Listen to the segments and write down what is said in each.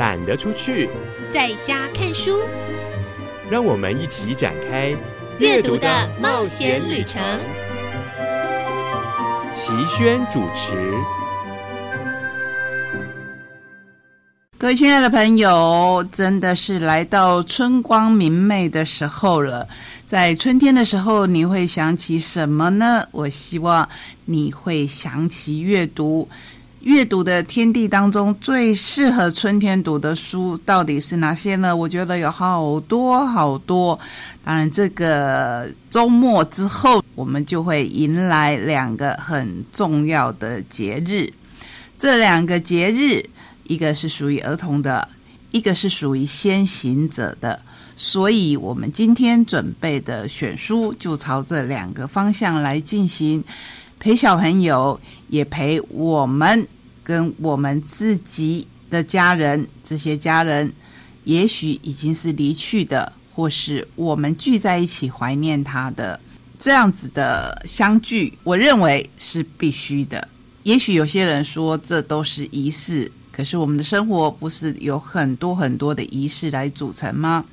懒得出去，在家看书。让我们一起展开阅读的冒险旅程。齐轩主持。各位亲爱的朋友，真的是来到春光明媚的时候了。在春天的时候，你会想起什么呢？我希望你会想起阅读。阅读的天地当中，最适合春天读的书到底是哪些呢？我觉得有好多好多。当然，这个周末之后，我们就会迎来两个很重要的节日。这两个节日。一个是属于儿童的，一个是属于先行者的，所以我们今天准备的选书就朝这两个方向来进行，陪小朋友，也陪我们跟我们自己的家人。这些家人也许已经是离去的，或是我们聚在一起怀念他的这样子的相聚，我认为是必须的。也许有些人说，这都是仪式。可是我们的生活不是有很多很多的仪式来组成吗？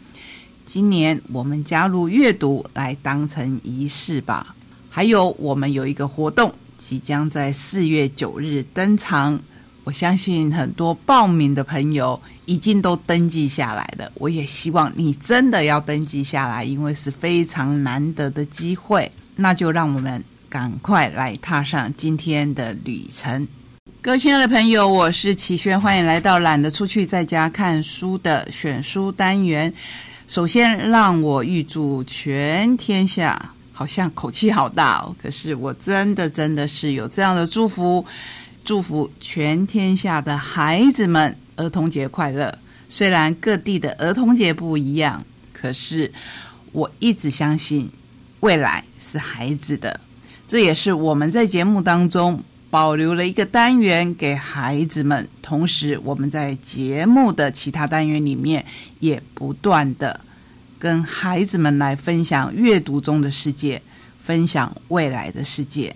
今年我们加入阅读来当成仪式吧。还有，我们有一个活动即将在四月九日登场。我相信很多报名的朋友已经都登记下来了。我也希望你真的要登记下来，因为是非常难得的机会。那就让我们赶快来踏上今天的旅程。各位亲爱的朋友，我是齐轩，欢迎来到懒得出去在家看书的选书单元。首先，让我预祝全天下，好像口气好大哦，可是我真的真的是有这样的祝福，祝福全天下的孩子们儿童节快乐。虽然各地的儿童节不一样，可是我一直相信未来是孩子的，这也是我们在节目当中。保留了一个单元给孩子们，同时我们在节目的其他单元里面也不断的跟孩子们来分享阅读中的世界，分享未来的世界。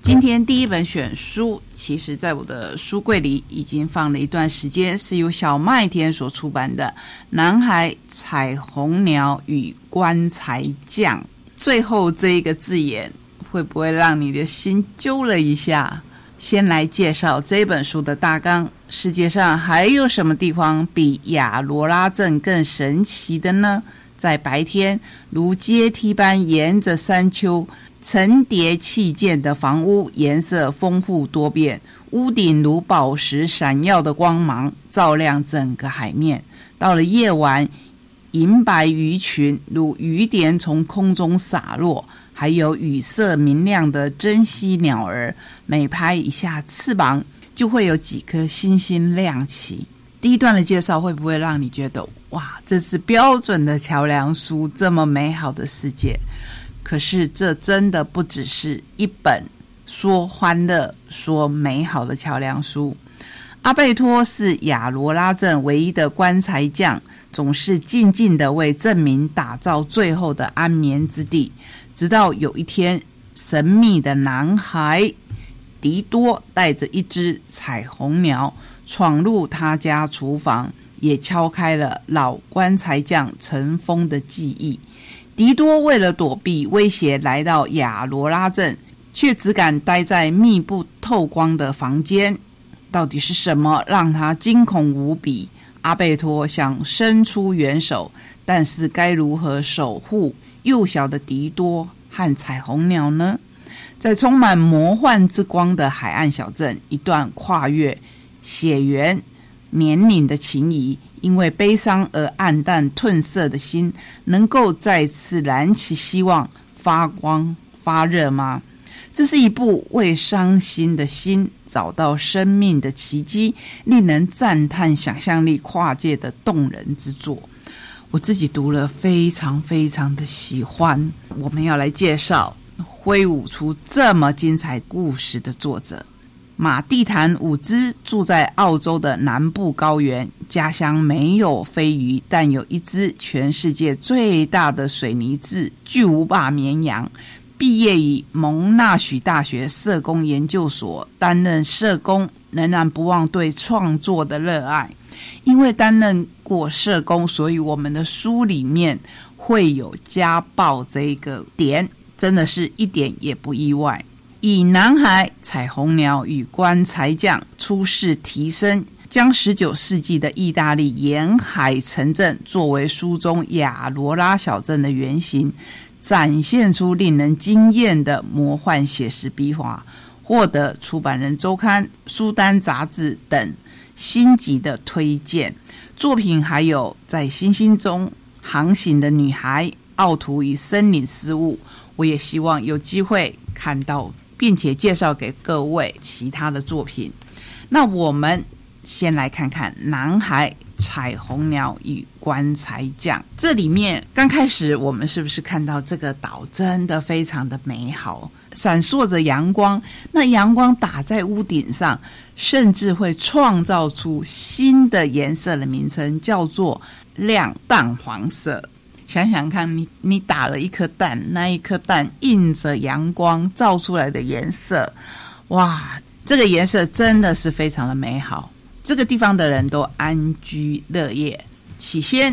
今天第一本选书，其实在我的书柜里已经放了一段时间，是由小麦田所出版的《男孩彩虹鸟与棺材匠》，最后这一个字眼。会不会让你的心揪了一下？先来介绍这本书的大纲。世界上还有什么地方比亚罗拉镇更神奇的呢？在白天，如阶梯般沿着山丘层叠砌建的房屋，颜色丰富多变，屋顶如宝石闪耀的光芒，照亮整个海面。到了夜晚，银白鱼群如雨点从空中洒落。还有羽色明亮的珍稀鸟儿，每拍一下翅膀，就会有几颗星星亮起。第一段的介绍会不会让你觉得哇，这是标准的桥梁书，这么美好的世界？可是这真的不只是一本说欢乐、说美好的桥梁书。阿贝托是亚罗拉镇唯一的棺材匠，总是静静的为证明打造最后的安眠之地。直到有一天，神秘的男孩迪多带着一只彩虹鸟闯入他家厨房，也敲开了老棺材匠尘封的记忆。迪多为了躲避威胁，来到亚罗拉镇，却只敢待在密不透光的房间。到底是什么让他惊恐无比？阿贝托想伸出援手，但是该如何守护？幼小的迪多和彩虹鸟呢，在充满魔幻之光的海岸小镇，一段跨越血缘、年龄的情谊，因为悲伤而黯淡褪色的心，能够再次燃起希望、发光发热吗？这是一部为伤心的心找到生命的奇迹，令人赞叹想象力跨界的动人之作。我自己读了，非常非常的喜欢。我们要来介绍挥舞出这么精彩故事的作者马蒂坦伍兹，住在澳洲的南部高原，家乡没有飞鱼，但有一只全世界最大的水泥质巨无霸绵羊。毕业于蒙纳许大学社工研究所，担任社工。仍然不忘对创作的热爱。因为担任过社工，所以我们的书里面会有家暴这个点，真的是一点也不意外。以男孩、彩虹鸟与棺材匠出世提升，将十九世纪的意大利沿海城镇作为书中亚罗拉小镇的原型，展现出令人惊艳的魔幻写实笔画，获得出版人周刊、书单杂志等星级的推荐。作品还有在星星中航行的女孩、奥图与森林失误。我也希望有机会看到。并且介绍给各位其他的作品。那我们先来看看《男孩、彩虹鸟与棺材匠》。这里面刚开始，我们是不是看到这个岛真的非常的美好，闪烁着阳光？那阳光打在屋顶上，甚至会创造出新的颜色的名称，叫做亮淡黄色。想想看，你你打了一颗蛋，那一颗蛋映着阳光照出来的颜色，哇，这个颜色真的是非常的美好。这个地方的人都安居乐业。起先，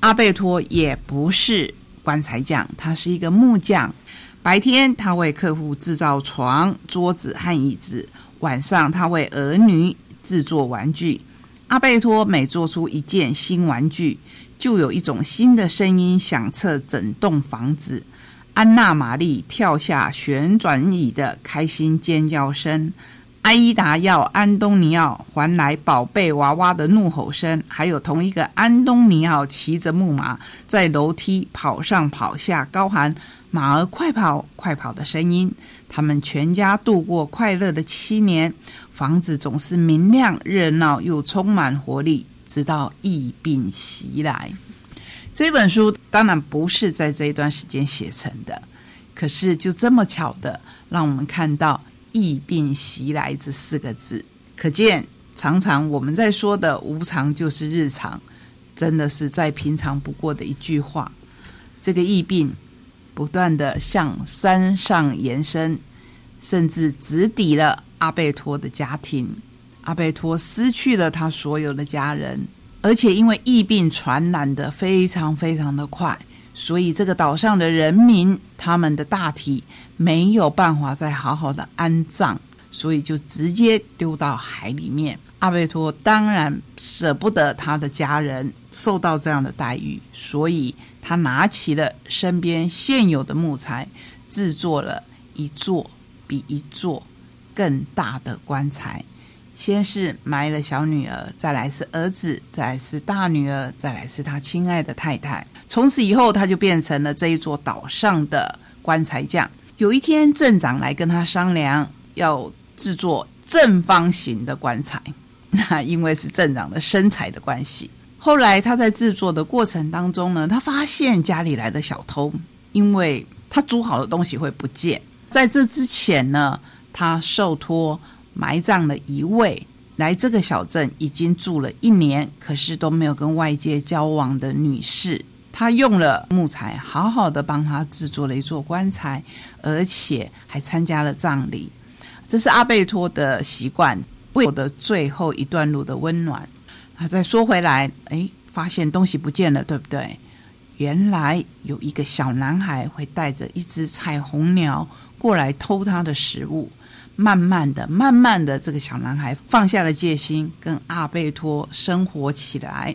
阿贝托也不是棺材匠，他是一个木匠。白天他为客户制造床、桌子和椅子，晚上他为儿女制作玩具。阿贝托每做出一件新玩具。就有一种新的声音响彻整栋房子，安娜玛丽跳下旋转椅的开心尖叫声，阿依达要安东尼奥还来宝贝娃娃的怒吼声，还有同一个安东尼奥骑着木马在楼梯跑上跑下高喊“马儿快跑快跑”的声音。他们全家度过快乐的七年，房子总是明亮、热闹又充满活力。直到疫病袭来，这本书当然不是在这一段时间写成的，可是就这么巧的，让我们看到“疫病袭来”这四个字，可见常常我们在说的无常就是日常，真的是再平常不过的一句话。这个疫病不断的向山上延伸，甚至直抵了阿贝托的家庭。阿贝托失去了他所有的家人，而且因为疫病传染的非常非常的快，所以这个岛上的人民他们的大体没有办法再好好的安葬，所以就直接丢到海里面。阿贝托当然舍不得他的家人受到这样的待遇，所以他拿起了身边现有的木材，制作了一座比一座更大的棺材。先是埋了小女儿，再来是儿子，再来是大女儿，再来是他亲爱的太太。从此以后，他就变成了这一座岛上的棺材匠。有一天，镇长来跟他商量，要制作正方形的棺材。那因为是镇长的身材的关系，后来他在制作的过程当中呢，他发现家里来的小偷，因为他煮好的东西会不见。在这之前呢，他受托。埋葬了一位来这个小镇已经住了一年，可是都没有跟外界交往的女士。她用了木材，好好的帮她制作了一座棺材，而且还参加了葬礼。这是阿贝托的习惯，为我的最后一段路的温暖。啊再说回来，哎，发现东西不见了，对不对？原来有一个小男孩会带着一只彩虹鸟过来偷他的食物。慢慢的，慢慢的，这个小男孩放下了戒心，跟阿贝托生活起来。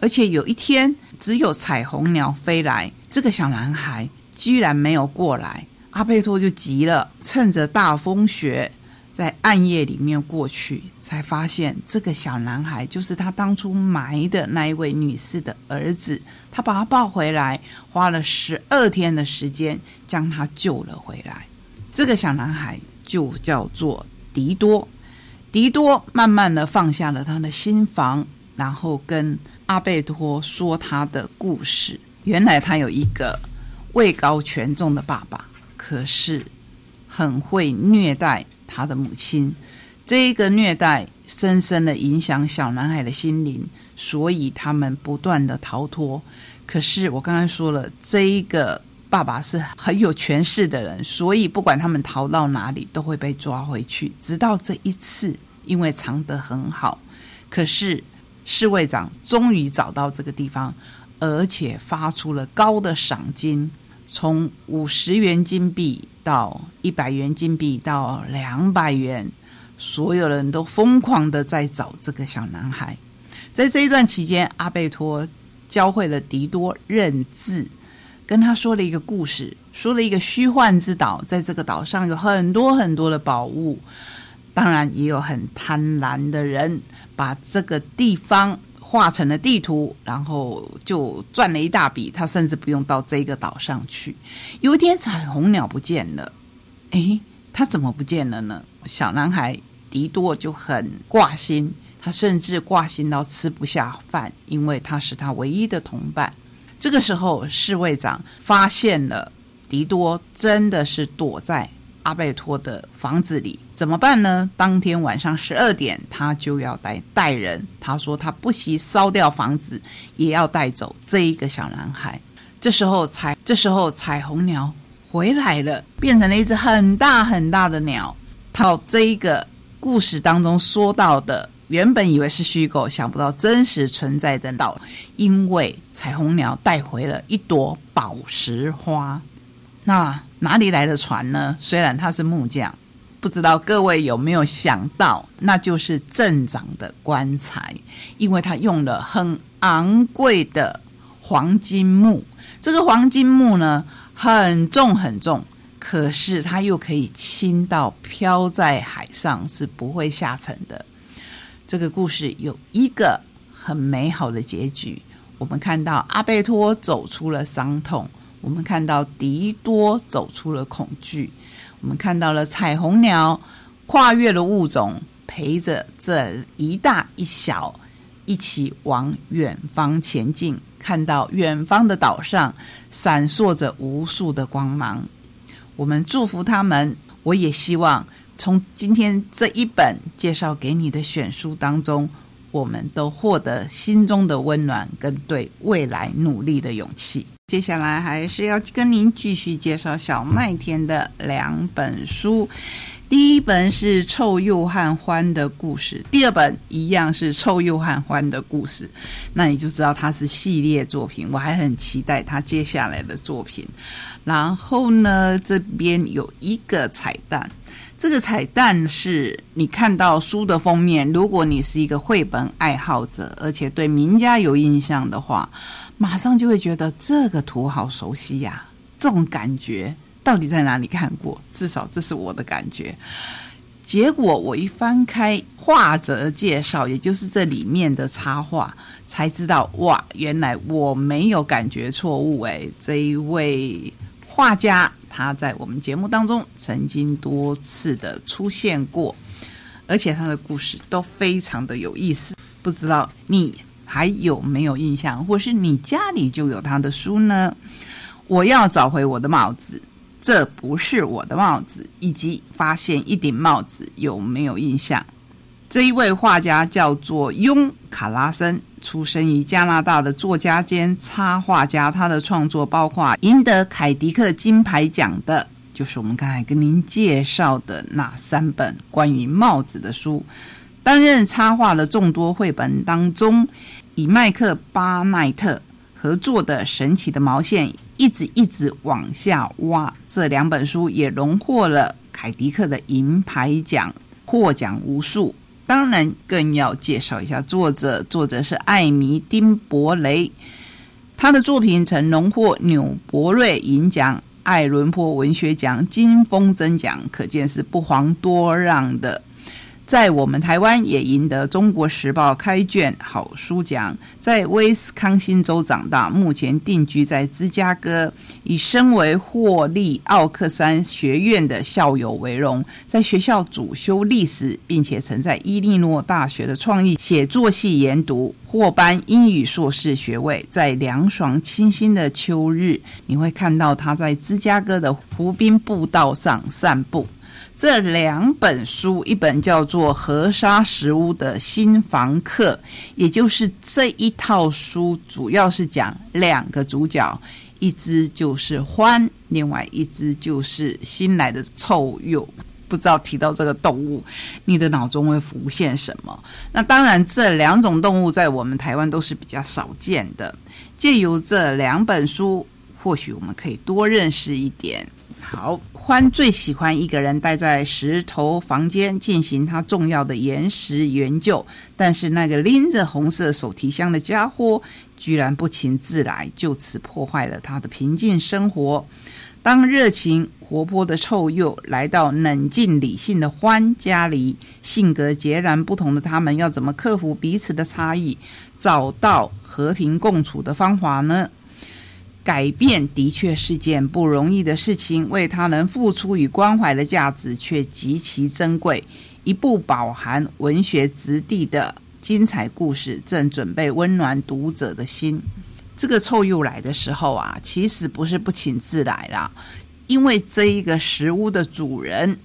而且有一天，只有彩虹鸟飞来，这个小男孩居然没有过来，阿贝托就急了，趁着大风雪，在暗夜里面过去，才发现这个小男孩就是他当初埋的那一位女士的儿子。他把他抱回来，花了十二天的时间将他救了回来。这个小男孩。就叫做迪多，迪多慢慢的放下了他的心房，然后跟阿贝托说他的故事。原来他有一个位高权重的爸爸，可是很会虐待他的母亲。这一个虐待深深的影响小男孩的心灵，所以他们不断的逃脱。可是我刚才说了，这一个。爸爸是很有权势的人，所以不管他们逃到哪里，都会被抓回去。直到这一次，因为藏得很好。可是侍卫长终于找到这个地方，而且发出了高的赏金，从五十元金币到一百元金币到两百元，所有人都疯狂的在找这个小男孩。在这一段期间，阿贝托教会了迪多认字，跟他说了一个故事，说了一个虚幻之岛，在这个岛上有很多很多的宝物，当然也有很贪婪的人把这个地方画成了地图，然后就赚了一大笔。他甚至不用到这个岛上去。有一天，彩虹鸟不见了，诶，他怎么不见了呢？小男孩迪多就很挂心。他甚至挂心到吃不下饭，因为他是他唯一的同伴。这个时候，侍卫长发现了迪多真的是躲在阿贝托的房子里，怎么办呢？当天晚上十二点，他就要带带人。他说他不惜烧掉房子，也要带走这一个小男孩。这时候彩，这时候彩虹鸟回来了，变成了一只很大很大的鸟。到这一个故事当中说到的。原本以为是虚构，想不到真实存在的岛，因为彩虹鸟带回了一朵宝石花。那哪里来的船呢？虽然他是木匠，不知道各位有没有想到，那就是镇长的棺材，因为他用了很昂贵的黄金木。这个黄金木呢，很重很重，可是它又可以轻到飘在海上，是不会下沉的。这个故事有一个很美好的结局。我们看到阿贝托走出了伤痛，我们看到迪多走出了恐惧，我们看到了彩虹鸟跨越了物种，陪着这一大一小一起往远方前进。看到远方的岛上闪烁着无数的光芒，我们祝福他们。我也希望。从今天这一本介绍给你的选书当中，我们都获得心中的温暖跟对未来努力的勇气。接下来还是要跟您继续介绍小麦田的两本书，第一本是臭鼬和欢的故事，第二本一样是臭鼬和欢的故事。那你就知道它是系列作品，我还很期待他接下来的作品。然后呢，这边有一个彩蛋。这个彩蛋是你看到书的封面，如果你是一个绘本爱好者，而且对名家有印象的话，马上就会觉得这个图好熟悉呀。这种感觉到底在哪里看过？至少这是我的感觉。结果我一翻开画者介绍，也就是这里面的插画，才知道哇，原来我没有感觉错误诶，这一位画家。他在我们节目当中曾经多次的出现过，而且他的故事都非常的有意思。不知道你还有没有印象，或是你家里就有他的书呢？我要找回我的帽子，这不是我的帽子，以及发现一顶帽子，有没有印象？这一位画家叫做雍卡拉森，出生于加拿大的作家兼插画家。他的创作包括赢得凯迪克金牌奖的，就是我们刚才跟您介绍的那三本关于帽子的书。担任插画的众多绘本当中，以麦克巴奈特合作的《神奇的毛线》一直一直往下挖，这两本书也荣获了凯迪克的银牌奖，获奖无数。当然，更要介绍一下作者。作者是艾米丁伯雷，他的作品曾荣获纽伯瑞银奖、艾伦坡文学奖、金风筝奖，可见是不遑多让的。在我们台湾也赢得《中国时报》开卷好书奖，在威斯康星州长大，目前定居在芝加哥，以身为霍利奥克山学院的校友为荣，在学校主修历史，并且曾在伊利诺大学的创意写作系研读，获颁英语硕士学位。在凉爽清新的秋日，你会看到他在芝加哥的湖滨步道上散步。这两本书，一本叫做《河沙石屋的新房客》，也就是这一套书，主要是讲两个主角，一只就是欢，另外一只就是新来的臭鼬。不知道提到这个动物，你的脑中会浮现什么？那当然，这两种动物在我们台湾都是比较少见的。借由这两本书，或许我们可以多认识一点。好，欢最喜欢一个人待在石头房间进行他重要的岩石研究，但是那个拎着红色手提箱的家伙居然不请自来，就此破坏了他的平静生活。当热情活泼的臭鼬来到冷静理性的欢家里，性格截然不同的他们要怎么克服彼此的差异，找到和平共处的方法呢？改变的确是件不容易的事情，为他人付出与关怀的价值却极其珍贵。一部饱含文学质地的精彩故事，正准备温暖读者的心。这个臭鼬来的时候啊，其实不是不请自来啦，因为这一个食屋的主人，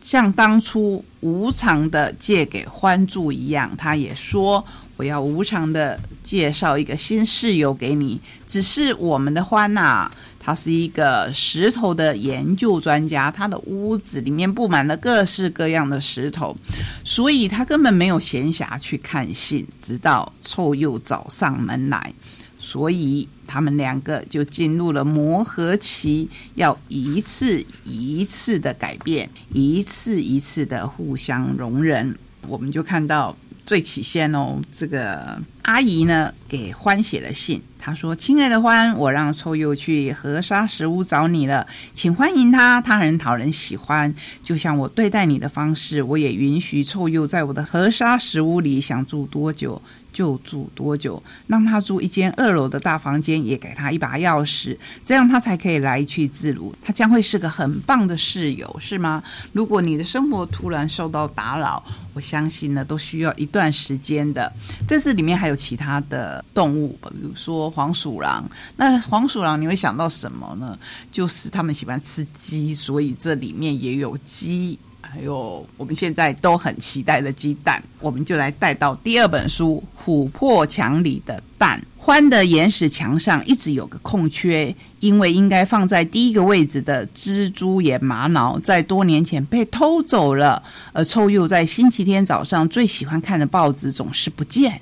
像当初无偿的借给欢住一样，他也说。我要无偿的介绍一个新室友给你。只是我们的欢呐，他是一个石头的研究专家，他的屋子里面布满了各式各样的石头，所以他根本没有闲暇去看信。直到臭鼬找上门来，所以他们两个就进入了磨合期，要一次一次的改变，一次一次的互相容忍。我们就看到。最起先哦，这个阿姨呢给欢写了信，她说：“亲爱的欢，我让臭鼬去河沙石屋找你了，请欢迎他，他很讨人喜欢。就像我对待你的方式，我也允许臭鼬在我的河沙石屋里想住多久。”就住多久？让他住一间二楼的大房间，也给他一把钥匙，这样他才可以来去自如。他将会是个很棒的室友，是吗？如果你的生活突然受到打扰，我相信呢，都需要一段时间的。在这里面还有其他的动物，比如说黄鼠狼。那黄鼠狼你会想到什么呢？就是他们喜欢吃鸡，所以这里面也有鸡。还有我们现在都很期待的鸡蛋，我们就来带到第二本书《琥珀墙里的蛋》。欢的岩石墙上一直有个空缺，因为应该放在第一个位置的蜘蛛眼玛瑙在多年前被偷走了，而臭鼬在星期天早上最喜欢看的报纸总是不见。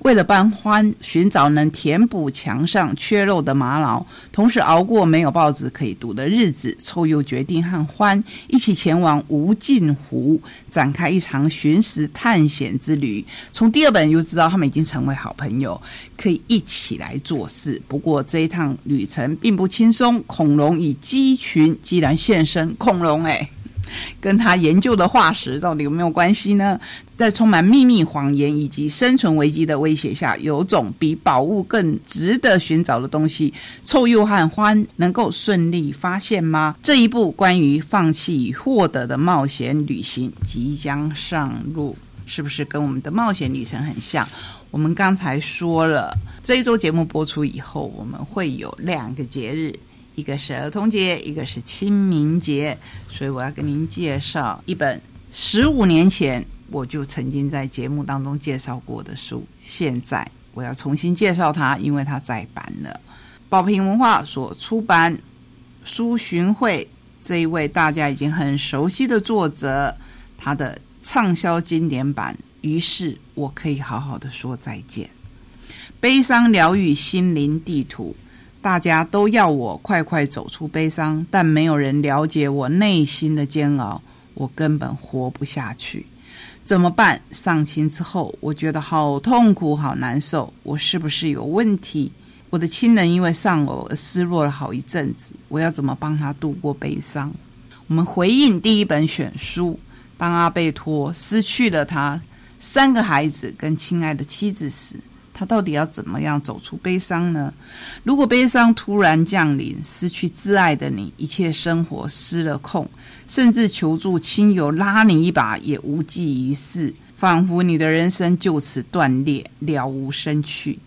为了帮欢寻找能填补墙上缺漏的玛瑙，同时熬过没有报纸可以读的日子，臭鼬决定和欢一起前往无尽湖，展开一场寻食探险之旅。从第二本就知道他们已经成为好朋友，可以一起来做事。不过这一趟旅程并不轻松，恐龙与鸡群既然现身，恐龙哎。跟他研究的化石到底有没有关系呢？在充满秘密、谎言以及生存危机的威胁下，有种比宝物更值得寻找的东西，臭鼬和欢能够顺利发现吗？这一部关于放弃与获得的冒险旅行即将上路，是不是跟我们的冒险旅程很像？我们刚才说了，这一周节目播出以后，我们会有两个节日。一个是儿童节，一个是清明节，所以我要跟您介绍一本十五年前我就曾经在节目当中介绍过的书。现在我要重新介绍它，因为它再版了。宝瓶文化所出版《书寻会》这一位大家已经很熟悉的作者，他的畅销经典版。于是我可以好好的说再见。悲伤疗愈心灵地图。大家都要我快快走出悲伤，但没有人了解我内心的煎熬。我根本活不下去，怎么办？上亲之后，我觉得好痛苦，好难受。我是不是有问题？我的亲人因为丧偶而失落了好一阵子，我要怎么帮他度过悲伤？我们回应第一本选书：当阿贝托失去了他三个孩子跟亲爱的妻子时。他到底要怎么样走出悲伤呢？如果悲伤突然降临，失去挚爱的你，一切生活失了控，甚至求助亲友拉你一把也无济于事，仿佛你的人生就此断裂，了无生趣。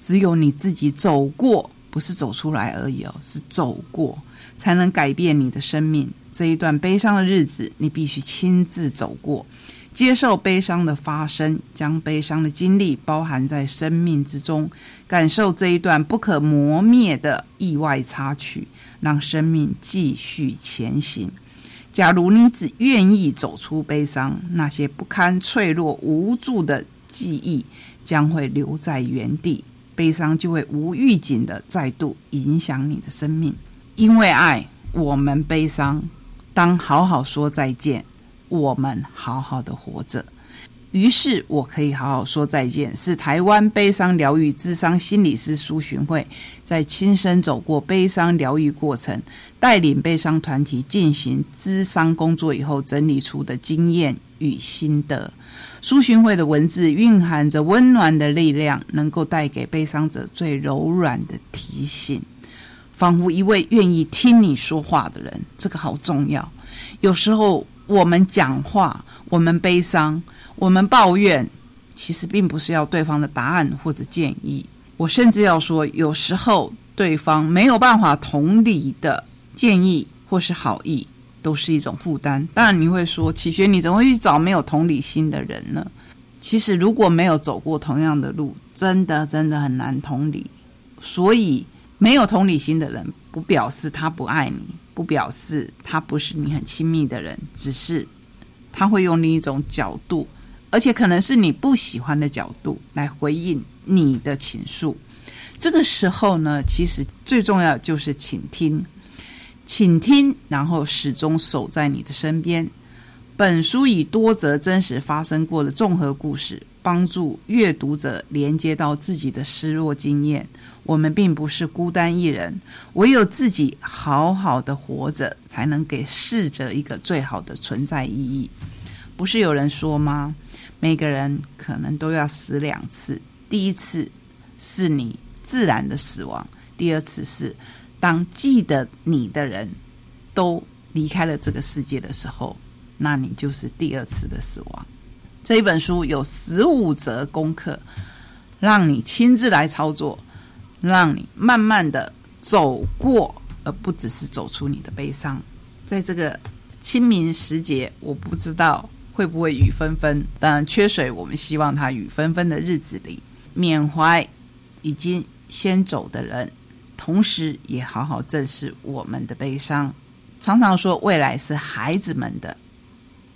只有你自己走过，不是走出来而已哦，是走过，才能改变你的生命。这一段悲伤的日子，你必须亲自走过。接受悲伤的发生，将悲伤的经历包含在生命之中，感受这一段不可磨灭的意外插曲，让生命继续前行。假如你只愿意走出悲伤，那些不堪、脆弱、无助的记忆将会留在原地，悲伤就会无预警的再度影响你的生命。因为爱，我们悲伤。当好好说再见，我们好好的活着。于是我可以好好说再见。是台湾悲伤疗愈智商心理师苏寻慧在亲身走过悲伤疗愈过程，带领悲伤团体进行智商工作以后整理出的经验与心得。苏寻慧的文字蕴含着温暖的力量，能够带给悲伤者最柔软的提醒。仿佛一位愿意听你说话的人，这个好重要。有时候我们讲话，我们悲伤，我们抱怨，其实并不是要对方的答案或者建议。我甚至要说，有时候对方没有办法同理的建议或是好意，都是一种负担。当然，你会说，启学，你怎么会去找没有同理心的人呢？其实，如果没有走过同样的路，真的真的很难同理。所以。没有同理心的人，不表示他不爱你，不表示他不是你很亲密的人，只是他会用另一种角度，而且可能是你不喜欢的角度来回应你的倾诉。这个时候呢，其实最重要就是倾听，倾听，然后始终守在你的身边。本书以多则真实发生过的综合故事。帮助阅读者连接到自己的失落经验。我们并不是孤单一人，唯有自己好好的活着，才能给逝者一个最好的存在意义。不是有人说吗？每个人可能都要死两次，第一次是你自然的死亡，第二次是当记得你的人都离开了这个世界的时候，那你就是第二次的死亡。这一本书有十五则功课，让你亲自来操作，让你慢慢的走过，而不只是走出你的悲伤。在这个清明时节，我不知道会不会雨纷纷，当然缺水，我们希望它雨纷纷的日子里，缅怀已经先走的人，同时也好好正视我们的悲伤。常常说未来是孩子们的，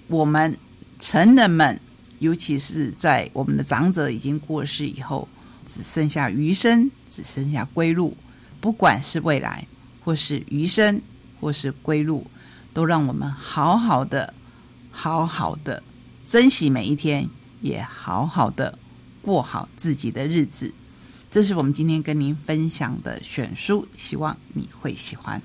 我们成人们。尤其是在我们的长者已经过世以后，只剩下余生，只剩下归路。不管是未来，或是余生，或是归路，都让我们好好的、好好的珍惜每一天，也好好的过好自己的日子。这是我们今天跟您分享的选书，希望你会喜欢。